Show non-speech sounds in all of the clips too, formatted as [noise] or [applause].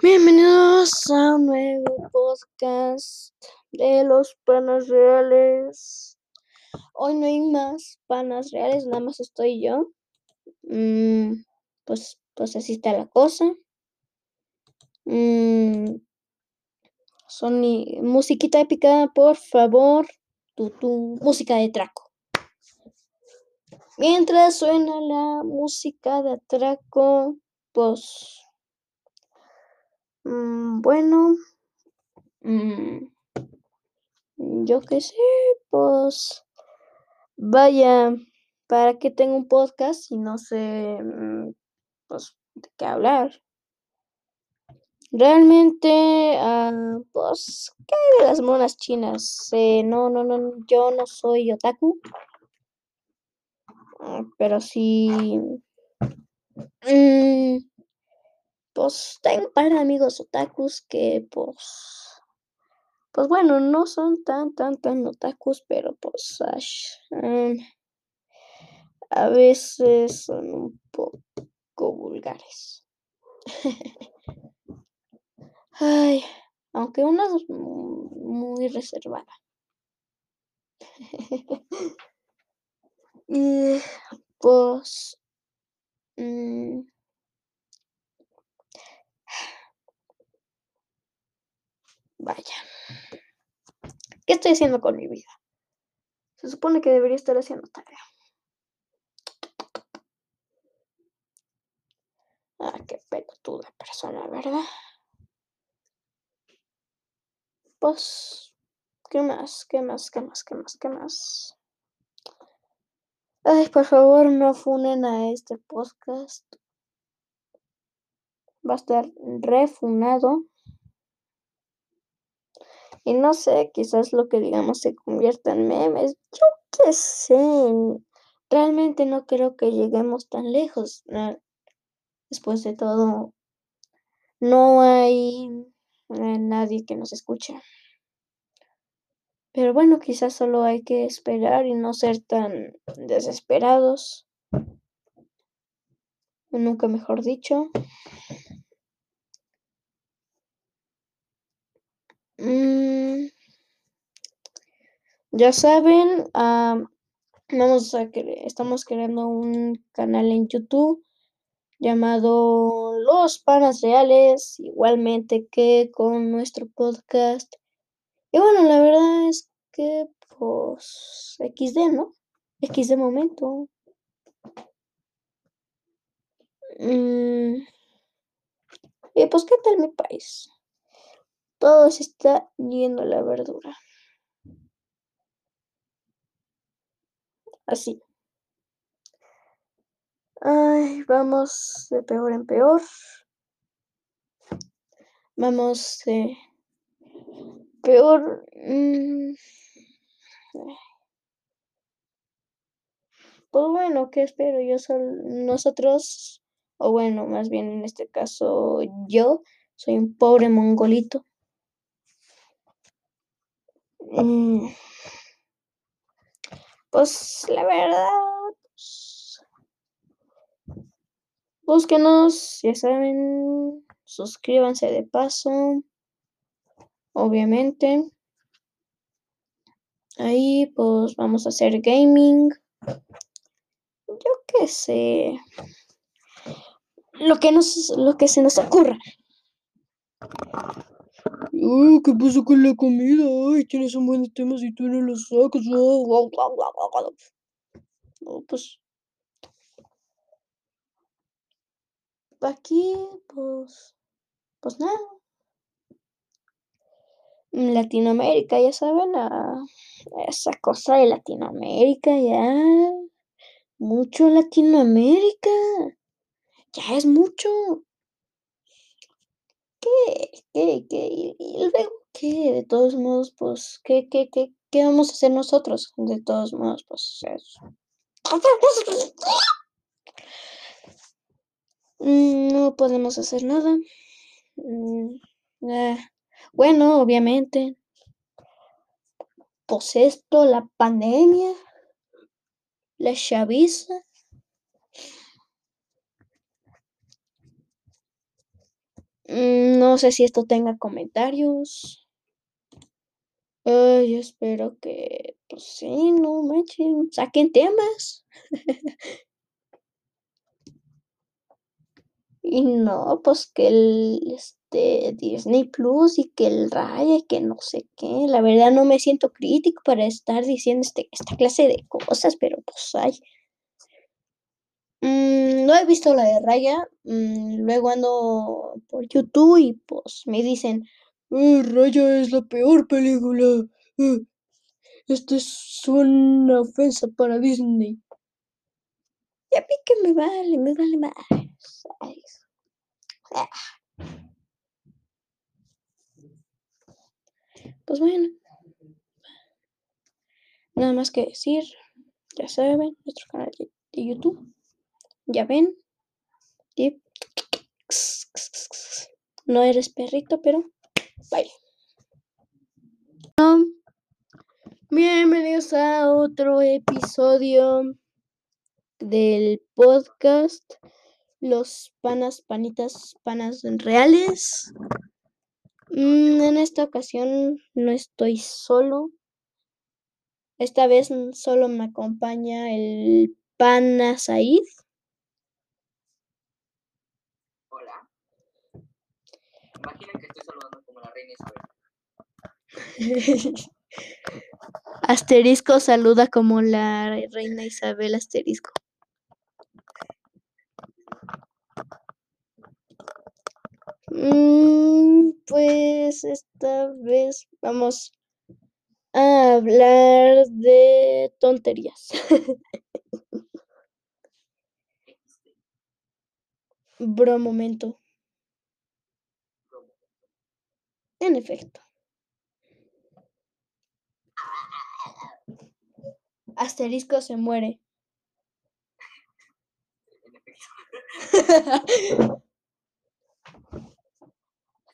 Bienvenidos a un nuevo podcast de los panas reales. Hoy no hay más panas reales, nada más estoy yo. Mm, pues, pues así está la cosa. Mm, Sony, musiquita épica, por favor. Tu, tu música de atraco. Mientras suena la música de atraco, pues Mm, bueno, mm, yo qué sé, pues vaya, ¿para qué tengo un podcast si no sé, mm, pues, de qué hablar? Realmente, ah, pues, ¿qué hay de las monas chinas? Eh, no, no, no, yo no soy otaku, pero sí, pues tengo un par de amigos otakus que pues, pues bueno, no son tan, tan, tan otakus, pero pues mm, a veces son un poco vulgares. [laughs] Ay, aunque una muy reservada. [laughs] y pues... Mm, Vaya. ¿Qué estoy haciendo con mi vida? Se supone que debería estar haciendo tarea. Ah, qué pelotuda persona, ¿verdad? Pues, ¿qué más? ¿Qué más? ¿Qué más? ¿Qué más? ¿Qué más? Ay, por favor, no funen a este podcast. Va a estar refunado. Y no sé, quizás lo que digamos se convierta en memes. Yo qué sé. Realmente no creo que lleguemos tan lejos. Después de todo, no hay eh, nadie que nos escuche. Pero bueno, quizás solo hay que esperar y no ser tan desesperados. Nunca mejor dicho. Mm, ya saben, vamos a estamos creando un canal en YouTube llamado Los Panas Reales, igualmente que con nuestro podcast. Y bueno, la verdad es que, pues, XD, ¿no? XD momento. Mm, y pues, ¿qué tal mi país? Todo se está yendo a la verdura. Así. Ay, vamos de peor en peor. Vamos de peor. Mm, pues bueno, ¿qué espero? Yo soy nosotros, o bueno, más bien en este caso yo, soy un pobre mongolito. Mm. pues la verdad, pues, búsquenos, ya saben, suscríbanse de paso, obviamente. Ahí pues vamos a hacer gaming. Yo qué sé. Lo que nos lo que se nos ocurra. ¿Qué pasó con la comida? Ay, tienes un buen temas y tú no los sacas. No, pues. Aquí, pues. Pues nada. Latinoamérica, ya saben, esa cosa de Latinoamérica, ya. Mucho Latinoamérica. Ya es mucho. ¿Qué? ¿Qué? ¿Qué? ¿Y luego qué? De todos modos, pues, ¿qué, qué, qué, qué vamos a hacer nosotros? De todos modos, pues, mm, No podemos hacer nada. Mm, eh, bueno, obviamente. Pues esto, la pandemia, la chaviza. No No sé si esto tenga comentarios. Ay, espero que, pues sí, no manchen, saquen temas. [laughs] Y no, pues que el este Disney Plus y que el Raya que no sé qué. La verdad no me siento crítico para estar diciendo este, esta clase de cosas, pero pues hay. Mm, no he visto la de Raya. mm, luego ando por YouTube y pues me dicen, "Eh, Raya es la peor película. eh, esto es una ofensa para Disney. Y a mí que me vale, me vale más. Ah. Pues bueno. Nada más que decir, ya saben, nuestro canal de YouTube. Ya ven. No eres perrito, pero baile. Bienvenidos a otro episodio del podcast Los panas, panitas, panas reales. Mm, en esta ocasión no estoy solo. Esta vez solo me acompaña el pana Said. Hola. Imagina que estoy saludando como la reina Isabel. [laughs] Asterisco saluda como la reina Isabel asterisco. Mm, pues esta vez vamos a hablar de tonterías. [laughs] Bro momento. En efecto. Asterisco se muere.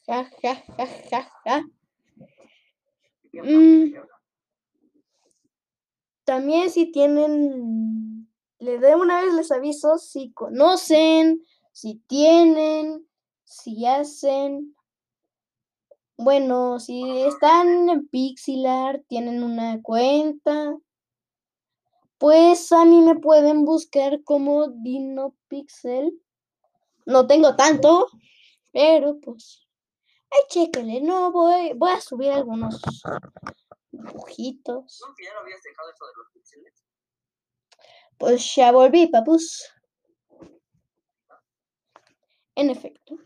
Ja, ja, ja, ja, ja. ¿Qué Mm. También si tienen, le de una vez les aviso si conocen, si tienen, si hacen. Bueno, si están en Pixilar, tienen una cuenta, pues a mí me pueden buscar como Dino Pixel. No tengo tanto, pero pues ahí chéquenle, no voy, voy a subir algunos dibujitos. ¿No que ya lo habías dejado eso de los píxeles? Pues ya volví, papus. En efecto.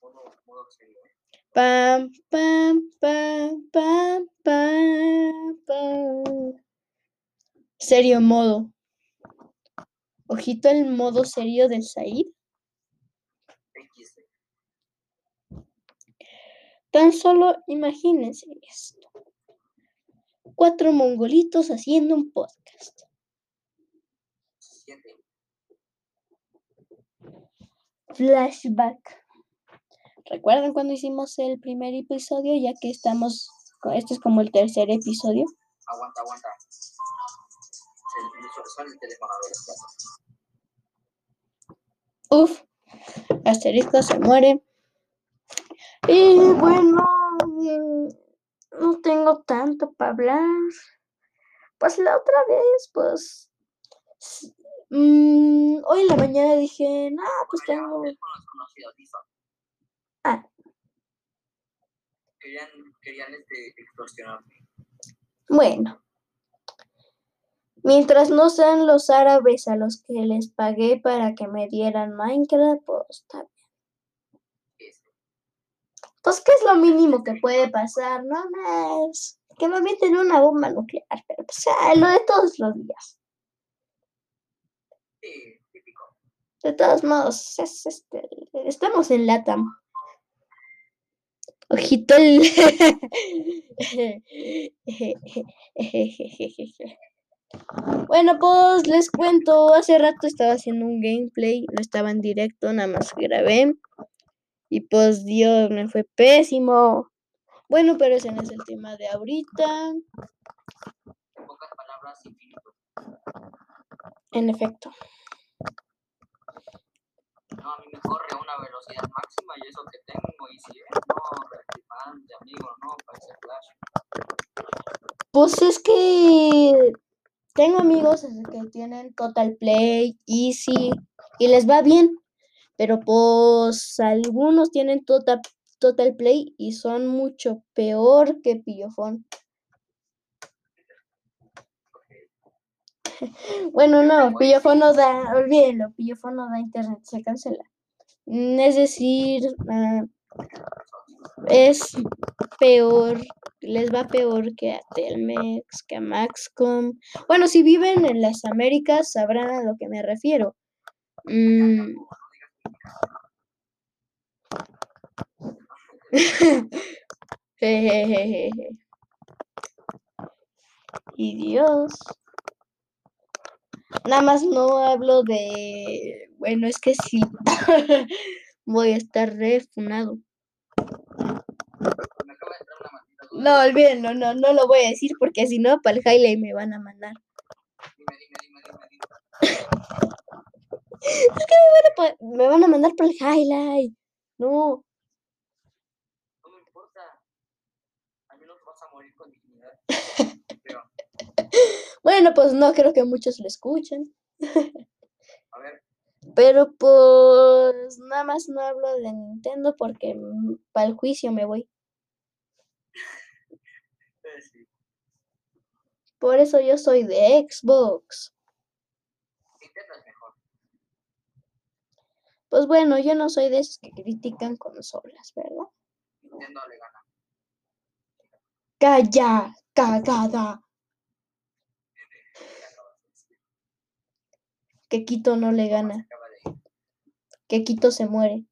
Modo, modo serio, ¿eh? Pam, pam, pam, pam, pam, pam. Serio modo. Ojito el modo serio del Said. Tan solo imagínense esto. Cuatro mongolitos haciendo un podcast. Flashback. ¿Recuerdan cuando hicimos el primer episodio? Ya que estamos, este es como el tercer episodio. Aguanta, aguanta. El teléfono. Uf, asterisco se muere. Y bueno, mm, no tengo tanto para hablar. Pues la otra vez, pues, s- mm, hoy en la mañana dije, nah, pues tengo... teléfono desconocido, listo. Ah, Querían, querían este, extorsionarme. bueno. Mientras no sean los árabes a los que les pagué para que me dieran Minecraft, pues está bien. Este, Pues, ¿qué es lo mínimo que puede pasar? No más. Que me avienten una bomba nuclear, pero pues, ah, lo de todos los días. sí, típico. De todos modos, es este, estamos en LATAM. Ojito el... [laughs] Bueno, pues les cuento, hace rato estaba haciendo un gameplay, no estaba en directo, nada más grabé. Y pues Dios, me fue pésimo. Bueno, pero ese no es el tema de ahorita. En pocas palabras, infinito. En efecto. No, a mí me corre a una velocidad máxima y eso que tengo, y si es, no, de amigo, no, para ese flash. Pues es que tengo amigos que tienen Total Play, Easy, y les va bien, pero pues algunos tienen Total, Total Play y son mucho peor que Pillofón. [laughs] Bueno, no, Pillofón no da, olvídenlo, Pillofón no da internet, se cancela. Mm, es decir, ah, es peor, les va peor que a Telmex, que a Maxcom. Bueno, si viven en las Américas sabrán a lo que me refiero. Mm. [laughs] y Dios. Nada más no hablo de. Bueno, es que sí. [laughs] Voy a estar refunado. No, olvídenlo, no, no lo voy a decir porque si no, para el highlight me van a mandar. [laughs] es que me van, a, me van a mandar para el highlight. No. No me importa. Al menos vas a morir con dignidad. [laughs] [laughs] Bueno, pues no creo que muchos lo escuchen. A ver. [laughs] Pero pues nada más no hablo de Nintendo porque para el juicio me voy. [laughs] Por eso yo soy de Xbox. Nintendo es mejor. Pues bueno, yo no soy de esos que critican consolas, ¿verdad? Nintendo le gana. Calla, cagada. Que Quito no le gana, que Quito se muere.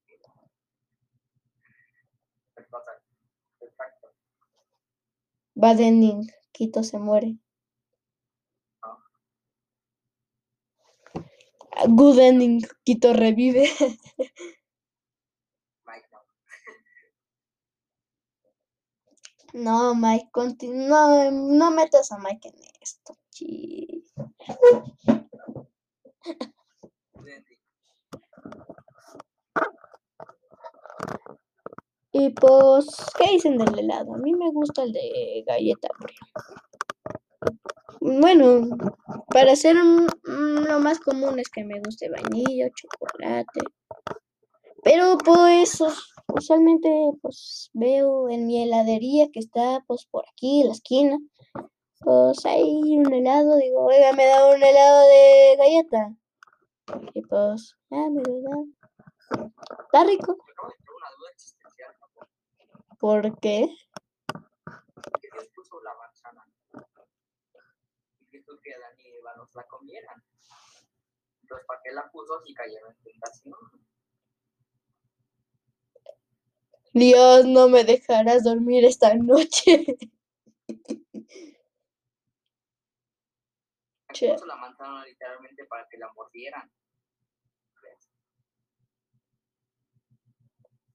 Bad ending, Quito se muere. Good ending, Quito revive. No, Mike, no, no metas a Mike en esto. Y pues, ¿qué dicen del helado? A mí me gusta el de galleta Bueno, para ser lo más común es que me guste vainilla, chocolate. Pero pues usualmente pues veo en mi heladería que está pues por aquí en la esquina. Pues hay un helado, digo, oiga, me da un helado de galleta. Y pues, ah, me lo da. Está rico. ¿Por qué? Porque Dios puso la manzana. Y que que Adán y Eva nos la comieran. Entonces, ¿para qué la puso si cayeron en tentación? Dios, no me dejarás dormir esta noche. [laughs] Aquí puso la manzana literalmente para que la mordieran.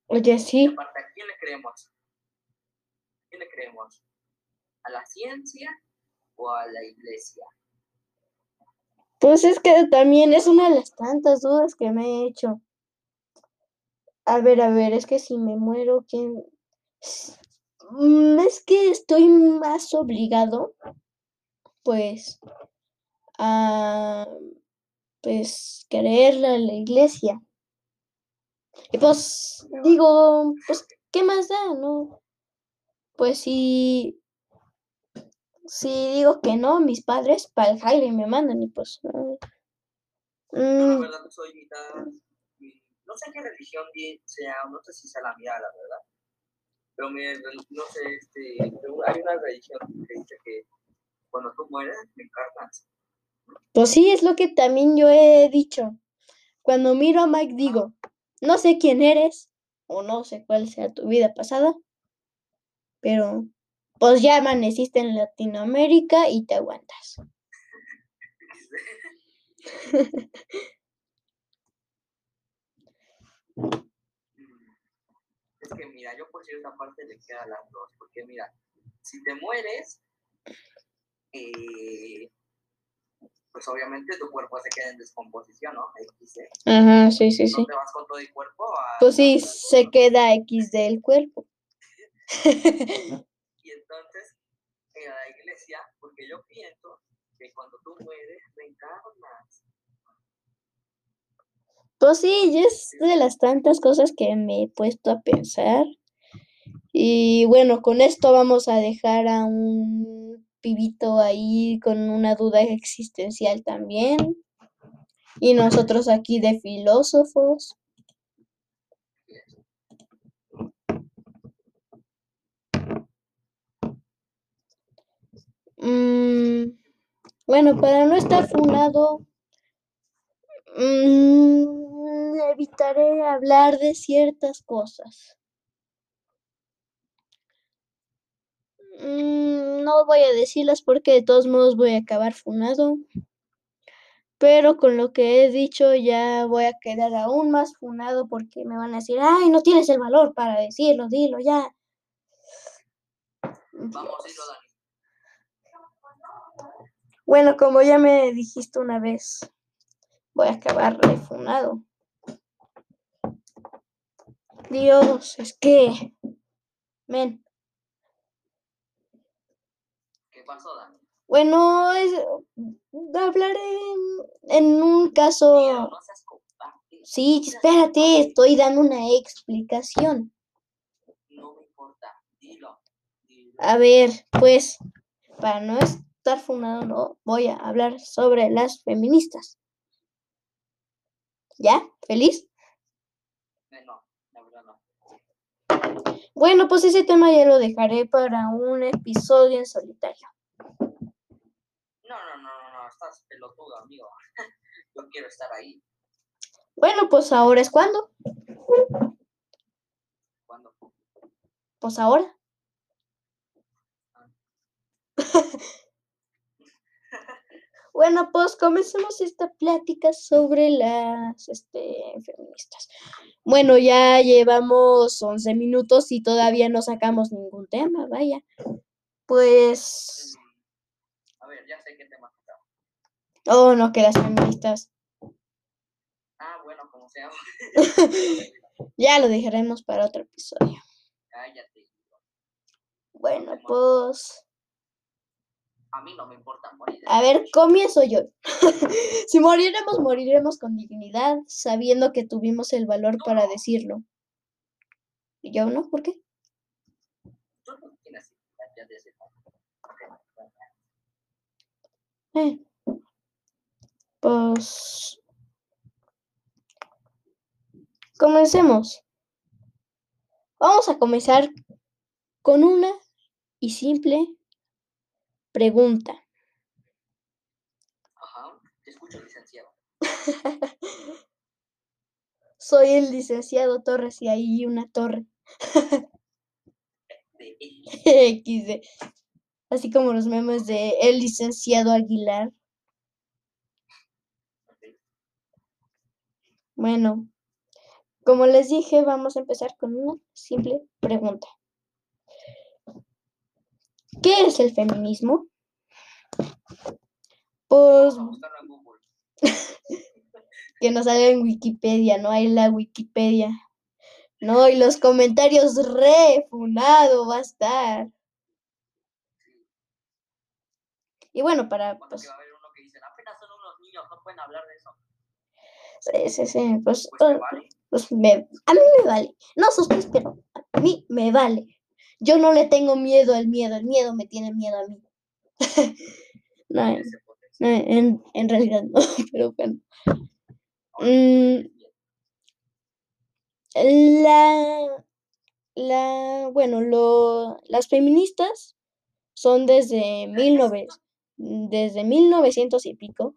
Oye, sí. ¿a quién le creemos? ¿A quién le creemos? ¿A la ciencia o a la iglesia? Pues es que también es una de las tantas dudas que me he hecho. A ver, a ver, es que si me muero, ¿quién? Mm, es que estoy más obligado, pues, a, pues, creerle a la iglesia. Y pues digo, pues, ¿qué más da? No. Pues si, si digo que no, mis padres para el Jaime me mandan y pues... No. la mm. verdad, soy mitad... No sé qué religión sea, no sé si sea la mía, la verdad. Pero no sé, este, hay una religión que dice que cuando tú mueres, me encarnas. Pues sí, es lo que también yo he dicho. Cuando miro a Mike digo, no sé quién eres o no sé cuál sea tu vida pasada, pero pues ya amaneciste en Latinoamérica y te aguantas. [laughs] Es que mira, yo por cierta parte le queda las dos, porque mira, si te mueres, eh, pues obviamente tu cuerpo se queda en descomposición, ¿no? XD. Ajá, sí, sí, sí. No te vas con todo el cuerpo a... Pues sí, se queda XD el cuerpo. [laughs] Y entonces, en la iglesia, porque yo pienso que cuando tú mueres, reencarnas. Pues sí, y es de las tantas cosas que me he puesto a pensar. Y bueno, con esto vamos a dejar a un pibito ahí con una duda existencial también. Y nosotros aquí de filósofos. Mm, bueno, para no estar funado, mm, evitaré hablar de ciertas cosas. Mm, no voy a decirlas porque de todos modos voy a acabar funado. Pero con lo que he dicho ya voy a quedar aún más funado porque me van a decir, ay, no tienes el valor para decirlo, dilo ya. Vamos, dilo, Dani. Bueno, como ya me dijiste una vez, voy a acabar refunado. Dios, es que, men, ¿Qué pasó, Dani? bueno, es, hablaré en, en un caso. no seas cobarde. Sí, espérate, estoy dando una explicación. No me importa. Dilo. Dilo. A ver, pues, para no estar funado, no voy a hablar sobre las feministas. ¿Ya? ¿Feliz? Eh, No, la verdad no. Bueno, pues ese tema ya lo dejaré para un episodio en solitario. No, no, no, no, no, estás pelotudo, amigo. [laughs] Yo quiero estar ahí. Bueno, pues ahora es cuando. Cuando Pues ahora. [laughs] Bueno, pues comencemos esta plática sobre las este, feministas. Bueno, ya llevamos 11 minutos y todavía no sacamos ningún tema, vaya. Pues, A ver, ya sé qué tema tocar. Oh, no, que las feministas. Ah, bueno, como sea. [laughs] Ya lo dejaremos para otro episodio. Cállate. Bueno, pues, A mí no me importa morir. a ver, comienzo yo. [laughs] si moriremos, moriremos con dignidad, sabiendo que tuvimos el valor para decirlo. ¿Y yo no? ¿Por qué? Tú no tienes ya Eh, Pues comencemos. Vamos a comenzar con una y simple pregunta. Ajá, te escucho, licenciado. [laughs] Soy el licenciado Torres y hay una torre. XD. [laughs] Así como los memes de el licenciado Aguilar. Bueno, como les dije, vamos a empezar con una simple pregunta. ¿Qué es el feminismo? Pues [laughs] que nos salga en Wikipedia, no hay la Wikipedia. No, y los comentarios refunado va a estar. Y bueno, para pues que va a haber uno que dicen, apenas son unos niños, no pueden hablar de eso. Sí, sí, sí, pues, Pues vale. pues me- a mí me vale. No ustedes, pero a mí me vale. Yo no le tengo miedo al miedo, el miedo me tiene miedo a mí. [laughs] no, en, en- en realidad no, [laughs] pero bueno. Mm. La, la, bueno, lo, las feministas son desde, 19, desde 1900 y pico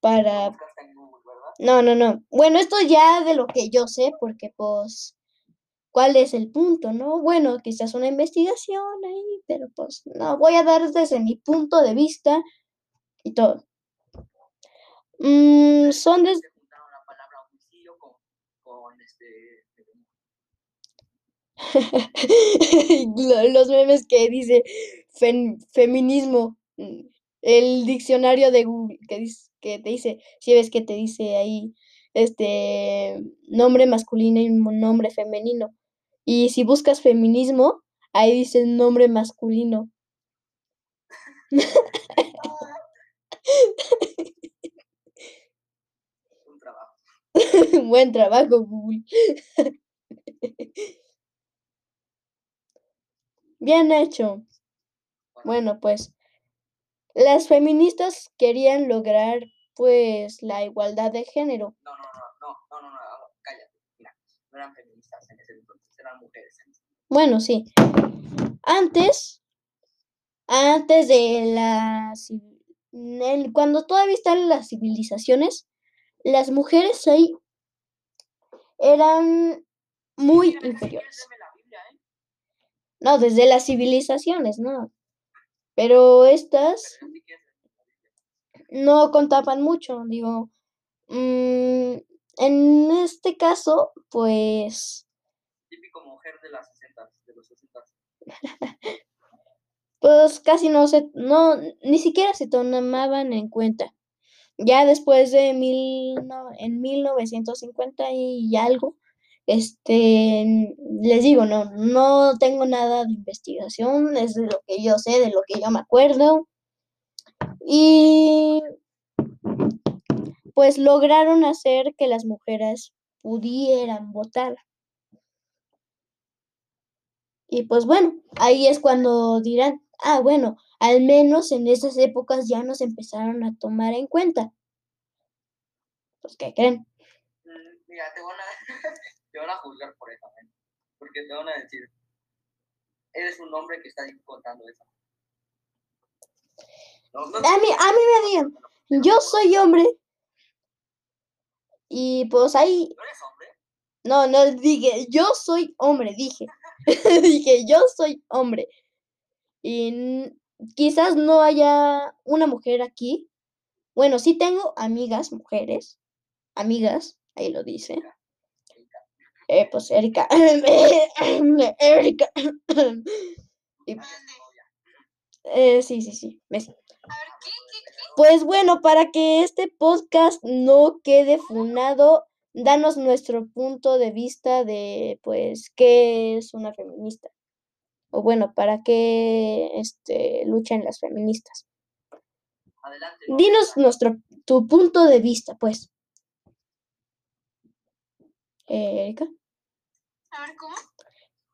para... buscaste en Google, ¿verdad? No, no, no. Bueno, esto ya de lo que yo sé, porque pues, ¿cuál es el punto, no? Bueno, quizás una investigación ahí, pero pues, no, voy a dar desde mi punto de vista y todo. Mm, son. [laughs] Lo- los memes que dice feminismo, mm, el diccionario de Google que, dice, que te dice, si ves que te dice ahí este nombre masculino y nombre femenino. Y si buscas feminismo, ahí dice nombre masculino. Un trabajo. [laughs] Buen trabajo, Google. [laughs] Bien hecho. Bueno, pues las feministas querían lograr pues la igualdad de género. No, no, no, no, no, no, no, cállate. Mira, no eran feministas en ese entonces, eran mujeres. Bueno, sí. Antes, antes de las... Cuando todavía están las civilizaciones, las mujeres ahí eran muy inferiores. ¿eh? No, desde las civilizaciones, no. Pero estas no contaban mucho, digo. mm, en este caso, pues, Típico mujer de las 60, de los 60. [laughs] pues casi no se, no, ni siquiera se tomaban en cuenta. Ya después de mil, no, en 1950 y algo, este, les digo, no, no tengo nada de investigación, es de lo que yo sé, de lo que yo me acuerdo. Y pues lograron hacer que las mujeres pudieran votar. Y pues bueno, ahí es cuando dirán, ah, bueno, al menos en esas épocas ya nos empezaron a tomar en cuenta. Pues, ¿qué creen? Mm, [laughs] te van a juzgar por eso, ¿eh? porque te van a decir, eres un hombre que está contando eso. No, no, A mí, a mí me digan, yo soy hombre. Y pues ahí, ¿No eres hombre? no, no dije, yo soy hombre, dije. [laughs] dije, yo soy hombre. Y quizás no haya una mujer aquí. Bueno, sí tengo amigas, mujeres, amigas, ahí lo dice. Eh, pues Erika, [laughs] Erika. Y, eh, sí, sí, sí, ves. Pues bueno, para que este podcast no quede funado, danos nuestro punto de vista de, pues, qué es una feminista. O bueno, para qué este, luchan las feministas. Adelante. no, Dinos nuestro, tu punto de vista, pues. Eh, Erika, A ver, ¿cómo?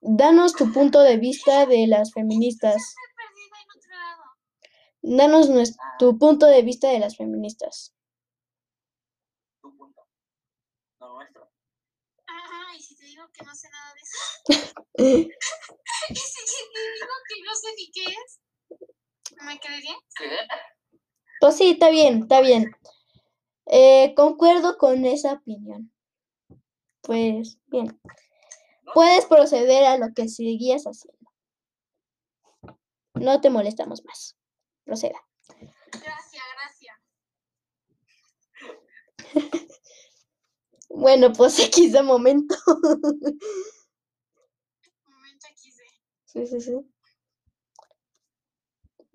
danos tu punto de vista de las feministas. Estoy perdida en otro lado. Danos tu punto de vista de las feministas. Tu punto. No nuestro. Ajá, y si te digo que no sé nada de eso. [laughs] y si te digo que no sé ni qué es. ¿Me creería? ¿Qué? Pues sí, está bien, está bien. Eh, concuerdo con esa opinión. Pues bien, puedes proceder a lo que seguías haciendo. No te molestamos más. Proceda. Gracias, gracias. Bueno, pues X de momento. Momento XD. Sí, sí, sí.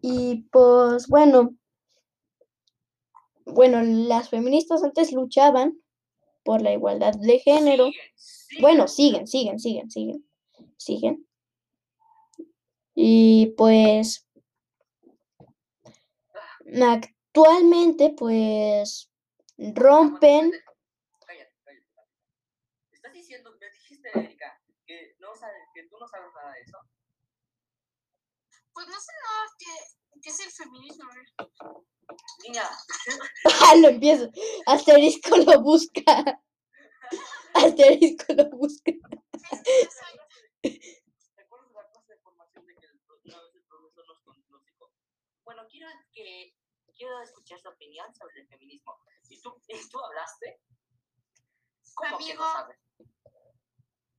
Y pues bueno, bueno, las feministas antes luchaban por la igualdad de género. Bueno, siguen, siguen, siguen, siguen, siguen. Y pues actualmente pues rompen. ¿Estás diciendo, me dijiste, Erika, que, no sabes, que tú no sabes nada de eso? Pues no sé nada qué, qué es el feminismo. Niña, ah, lo empiezo, asterisco lo busca, asterisco lo busca. Que ¿te acuerdas de la clase de formación de que una vez el profesor nos, dijo, bueno, quiero que quiero escuchar su opinión sobre el feminismo? ¿Y tú, y tú hablaste? ¿Cómo que Amigo. no sabes?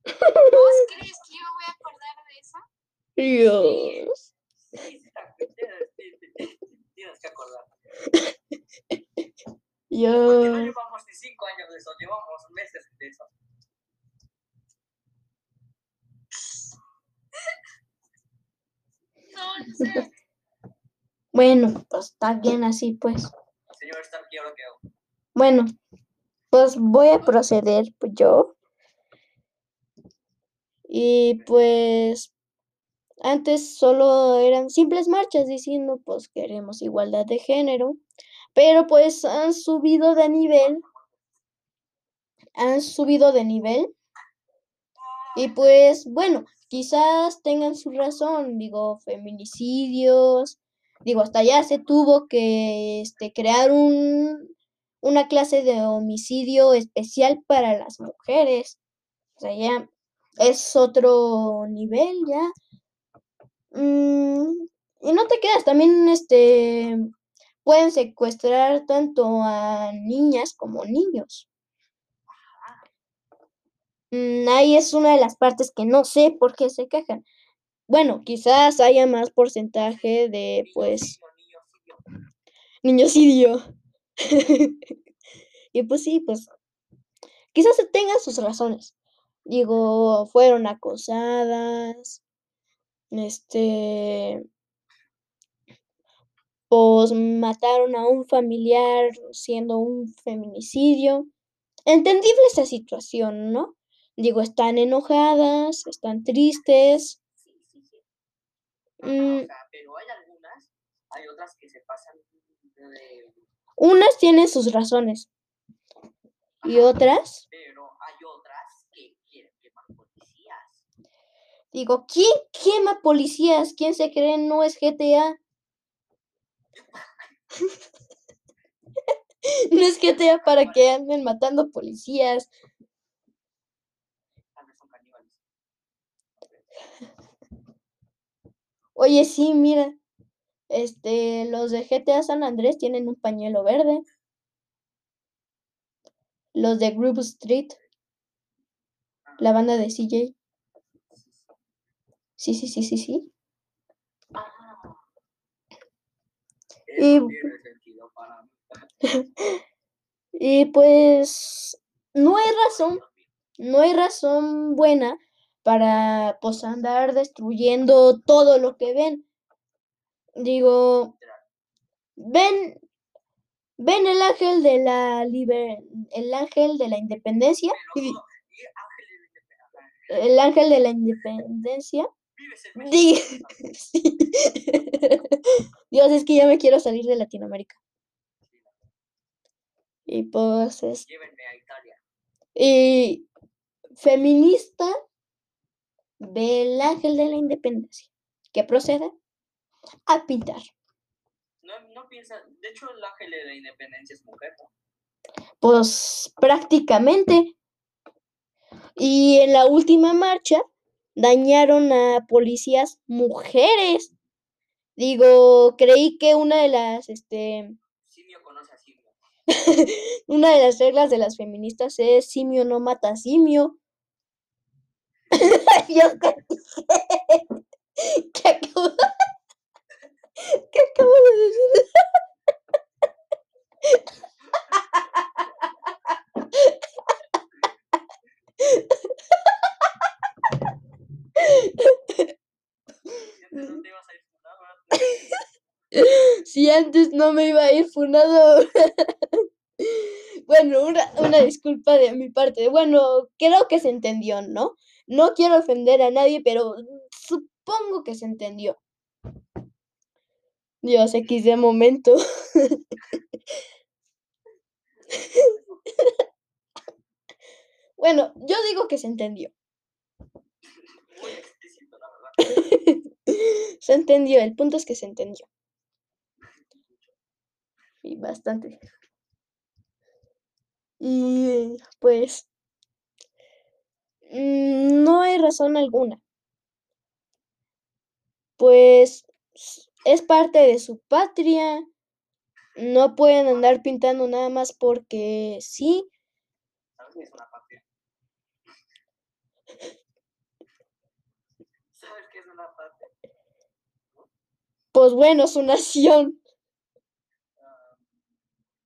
¿Vos crees que yo me voy a acordar de eso? Dios. Sí, sí, tienes, tienes- tienes que [laughs] Porque no Yo, llevamos ni cinco años de eso, llevamos meses de eso. No, no sé. [laughs] Bueno, pues está bien así, pues. Señor Stark, ¿y ahora qué hago? Bueno, pues voy a proceder pues, yo. Y pues antes solo eran simples marchas diciendo pues queremos igualdad de género, pero pues han subido de nivel, han subido de nivel y pues bueno, quizás tengan su razón, digo, feminicidios, digo, hasta ya se tuvo que este, crear un, una clase de homicidio especial para las mujeres. O sea, ya es otro nivel ya. Mm, y no te quedas, también este pueden secuestrar tanto a niñas como niños. Mm, ahí es una de las partes que no sé por qué se quejan. Bueno, quizás haya más porcentaje de, pues, niñocidio. [laughs] y pues sí, pues, quizás se tengan sus razones. Digo, fueron acosadas, este, pues mataron a un familiar siendo un feminicidio. Entendible esa situación, ¿no? Digo, están enojadas, están tristes. Sí, sí, sí. Ajá, Mm. o sea, pero hay algunas, hay otras que se pasan de... Unas tienen sus razones y otras, Pero hay otras que quieren quemar policías. Digo, ¿quién quema policías? ¿Quién se cree no es GTA? [laughs] no es GTA para que anden matando policías. Oye, sí, mira, este, los de GTA San Andrés tienen un pañuelo verde. Los de Group Street, la banda de CJ. Sí, sí, sí, sí, sí. Y-. [laughs] Y pues no hay razón, no hay razón buena para pues andar destruyendo todo lo que ven. Digo, ven, ven el ángel de la liber- el ángel de la independencia, el ángel de la independencia. Vives en Di- México. [laughs] Sí. [laughs] Dios, es que ya me quiero salir de Latinoamérica. Y pues es Llévenme a Italia. y feminista del ángel de la independencia que procede a pintar. No, no piensa, de hecho el ángel de la independencia es mujer, ¿no? Pues prácticamente. Y en la última marcha dañaron a policías mujeres. Digo, creí que una de las, este, Simio conoce a Simio. [laughs] una de las reglas de las feministas es simio no mata simio. Dios, ¿qué? ¿Qué acabo, [laughs] ¿Qué acabo de decir? [laughs] Si [laughs] antes no me iba a ir funado. [laughs] Bueno, una, una disculpa de mi parte. Bueno, creo que se entendió, ¿no? No quiero ofender a nadie, pero supongo que se entendió. Dios, X de momento. [laughs] Bueno, yo digo que se entendió. Muy explícito, la verdad. [laughs] Se entendió, el punto es que se entendió. Y bastante. Y pues mm, no hay razón alguna. Pues es parte de su patria. No pueden andar pintando nada más porque sí. ¿Sabes qué es una patria? ¿Sabes qué es una patria? Pues bueno, su nación. Ah,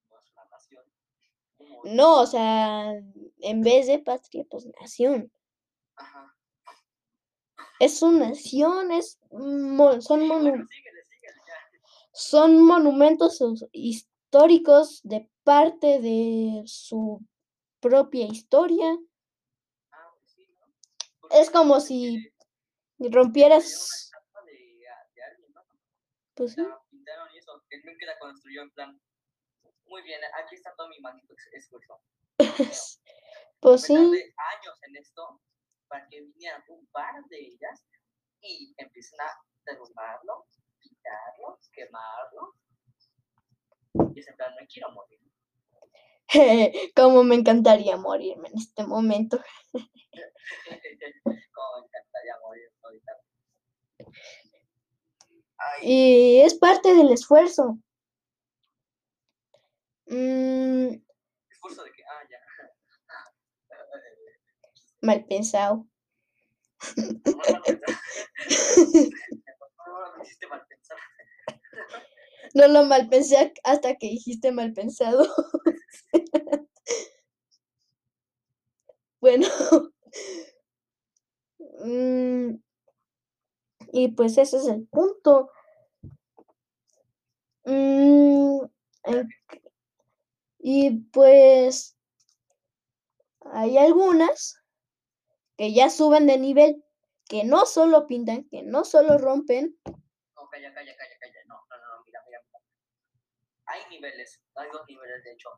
no es una nación. Como- No, o sea, en vez de patria, pues nación. Ajá. Es su nación, es son Sí, monu- bueno, síguele, síguele, ya. son monumentos históricos de parte de su propia historia. Ah, pues sí, ¿no? Porque Es como si rompieras, estatua de, de alguien, ¿no? Pues sí, pintaron y eso, que nunca la construyó en plan. Muy bien, aquí está todo mi maldito esfuerzo. [laughs] pues sí, años en esto para que vinieran un par de ellas y empiecen a derrumbarlo, pintarlo, quemarlo. Y es en plan, no quiero morir. [laughs] como me encantaría morirme en este momento. [laughs] Como me encantaría morir ahorita. Y es parte del esfuerzo. Mm, esfuerzo de ah, ya. mal pensado. [laughs] No, lo mal pensé hasta que dijiste mal pensado. [laughs] Bueno. [laughs] mm, y pues ese es el punto. Mm, y pues hay algunas que ya suben de nivel, que no solo pintan, que no solo rompen, No, calla, calla, calla, calla. No, no, no, mira, mira. mira. Hay niveles, hay dos niveles de hecho.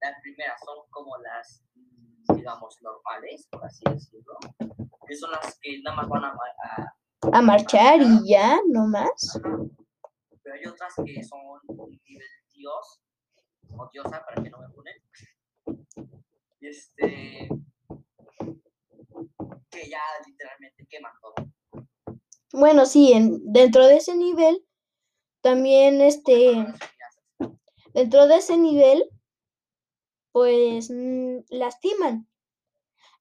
Las primeras son como las, digamos, normales, por así decirlo. Que son las que nada más van a- a marchar y ya, no más. Pero hay otras que son un nivel dios o diosa para que no me ponen. Este. Que ya literalmente queman todo. Bueno, sí, en, dentro de ese nivel, también este, dentro de ese nivel, pues mm, lastiman.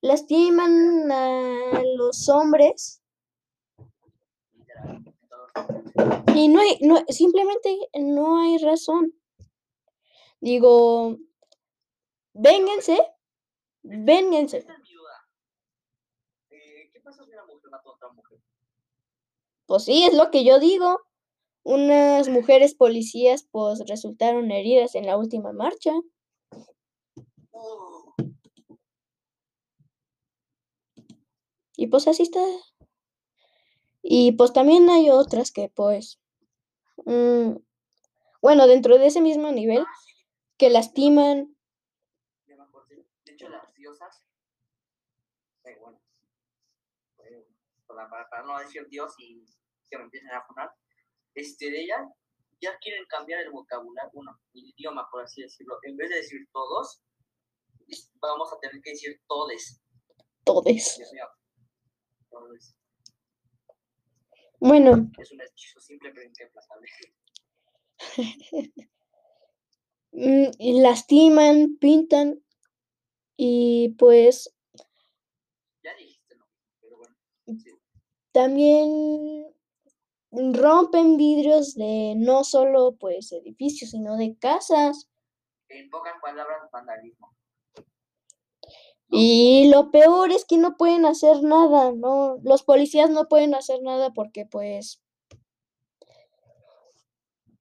Lastiman a los hombres Literal. en todos los- y no hay, no, simplemente no hay razón. Digo, vénganse, vénganse. Pues sí, es lo que yo digo. Unas mujeres policías pues resultaron heridas en la última marcha. Y pues así está. Y pues también hay otras que pues, mm, bueno, dentro de ese mismo nivel, que lastiman. De hecho, las diosas. eh, bueno. eh, para, no decir dios y que me empiecen a poner. Este, de ellas ya quieren cambiar el vocabulario, bueno, el idioma, por así decirlo. En vez de decir todos, vamos a tener que decir todes. Todes. Dios mío. Todes. Bueno, Es un hechizo simple pero implacable. mm, lastiman, pintan y pues Ya dijiste mismo, pero bueno. Sí. también rompen vidrios de no solo pues edificios, sino de casas. En pocas palabras, vandalismo. Y lo peor es que no pueden hacer nada, ¿no? Los policías no pueden hacer nada porque pues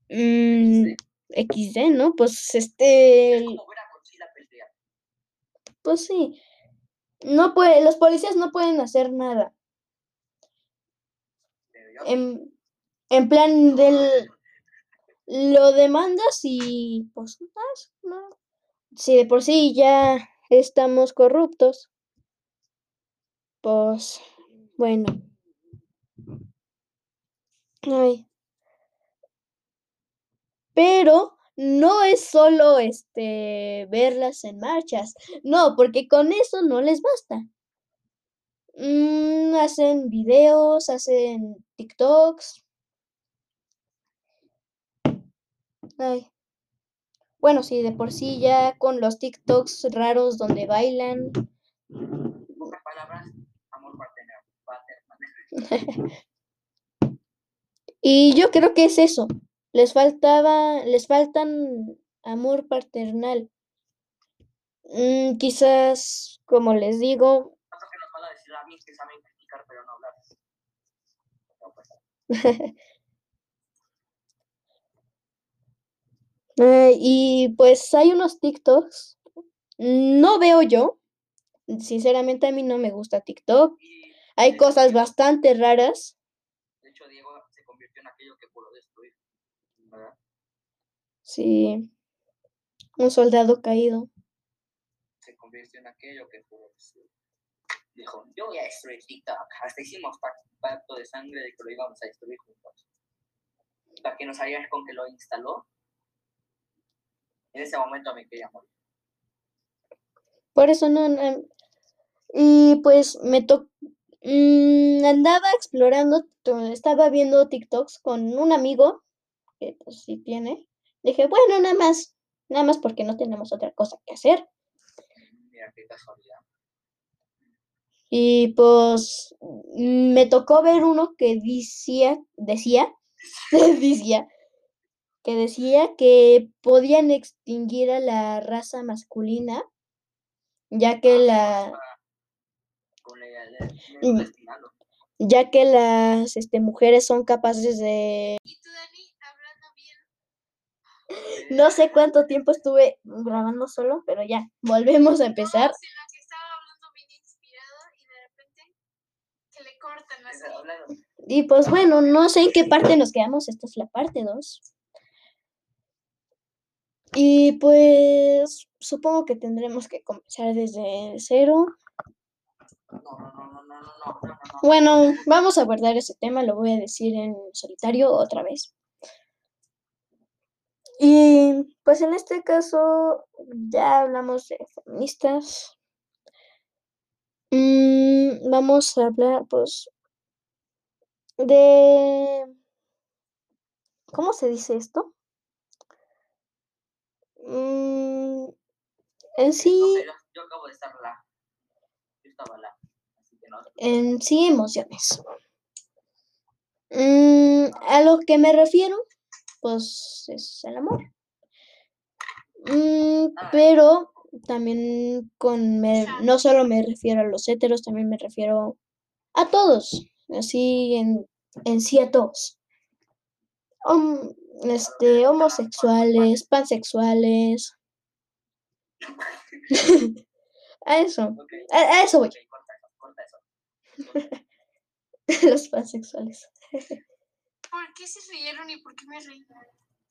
mm, XD, ¿no? Pues este, pues sí. No puede, los policías no pueden hacer nada. En, en plan del lo demandas y pues haz, no. Si de por sí ya estamos corruptos, pues bueno. Ay. Pero no es solo este verlas en marchas, no, porque con eso no les basta. Mm, hacen videos, hacen TikToks. Ay. Bueno, sí, de por sí ya con los TikToks raros donde bailan. palabras, amor. [laughs] Y yo creo que es eso. Les faltaba, les faltan amor paternal. Mm, quizás, como les digo, que nos van a decir a mí que saben criticar pero no hablar. No, pues, [laughs] Eh, y pues hay unos TikToks. No veo yo. Sinceramente a mí no me gusta TikTok. Hay cosas bastante raras. De hecho, Diego se convirtió en aquello que pudo destruir. ¿Verdad? Sí. Un soldado caído. Se convirtió en aquello que pudo destruir. Dijo, yo voy a destruir TikTok. Hasta hicimos pac- pacto de sangre de que lo íbamos a destruir juntos. Para que no sabías con que lo instaló. En ese momento me quería morir. Por eso no. no- Y pues me tocó. andaba explorando, estaba viendo TikToks con un amigo que pues sí tiene. Dije, bueno, nada más, nada más porque no tenemos otra cosa que hacer. Mira qué casualidad. Y pues mm, me tocó ver uno que decía, decía, [laughs] decía, que decía que podían extinguir a la raza masculina, ya que la, Con la Mm. ya que las este, mujeres son capaces de, Y tú, Dani, hablando bien. no sé cuánto tiempo estuve grabando solo, pero ya, volvemos a empezar. No, sino que estaba hablando bien inspirado y de repente que le cortan así. Y pues bueno, no sé en qué parte nos quedamos, esta es la parte 2. Y pues supongo que tendremos que comenzar desde cero. Bueno, vamos a guardar ese tema, lo voy a decir en solitario otra vez. Y pues en este caso ya hablamos de feministas. Mm, vamos a hablar pues de... ¿Cómo se dice esto? Mm, en No sí, sé, yo, yo acabo de estar la. Yo estaba la. Así que no. en sí emociones. Mm, a lo que me refiero, pues es el amor. Mm, Ah. pero también con me- no solo me refiero a los heteros, también me refiero a todos, así en, en sí a todos. Hom- este, homosexuales, pansexuales. [laughs] a eso, Ok, a, a eso voy, ok, corta corta eso. [laughs] los pansexuales. ¿Por qué se rieron y por qué me reí?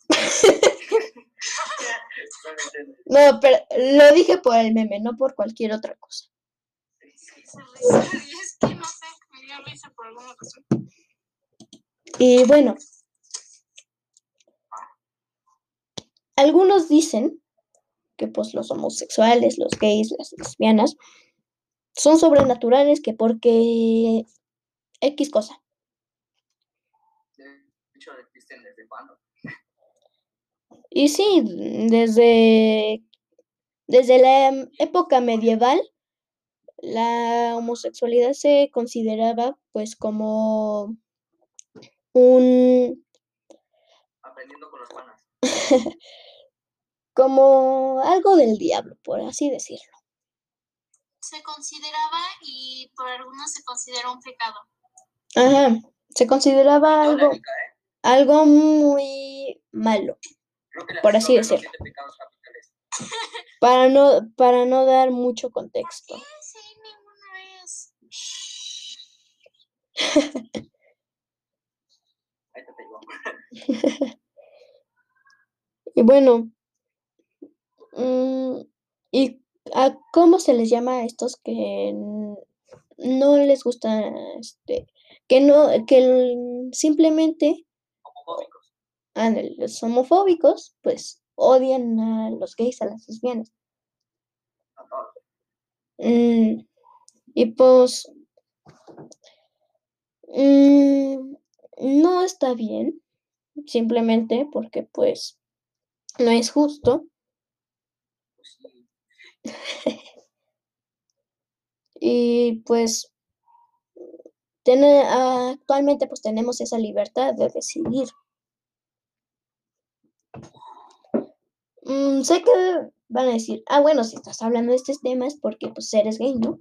[laughs] No pero lo dije por el meme, no por cualquier otra cosa. Y es que no sé, me dio risa por alguna razón. Y bueno, algunos dicen que pues los homosexuales, los gays, las lesbianas son sobrenaturales que porque X cosa. De hecho, existen desde cuándo. Y sí, desde, desde la época medieval, la homosexualidad se consideraba pues como un Aprendiendo con los panas. [laughs] como algo del diablo, por así decirlo. Se consideraba y por algunos se considera un pecado. Ajá, se consideraba algo, ¿eh? algo muy malo, Creo que la por así decirlo. [laughs] para no, para no dar mucho contexto. ¿Qué? Sí. [laughs] Y bueno, ¿y a cómo se les llama a estos que no les gusta, este, que no, que simplemente Homofóbicos. ándale, los homofóbicos, pues odian a los gays, a las lesbianas. Mm, y pues mm, no está bien, simplemente porque pues no es justo. [laughs] y pues tiene, actualmente pues tenemos esa libertad de decidir. Mm, sé que van a decir, ah, bueno, si estás hablando de estos temas porque pues eres gay, ¿no?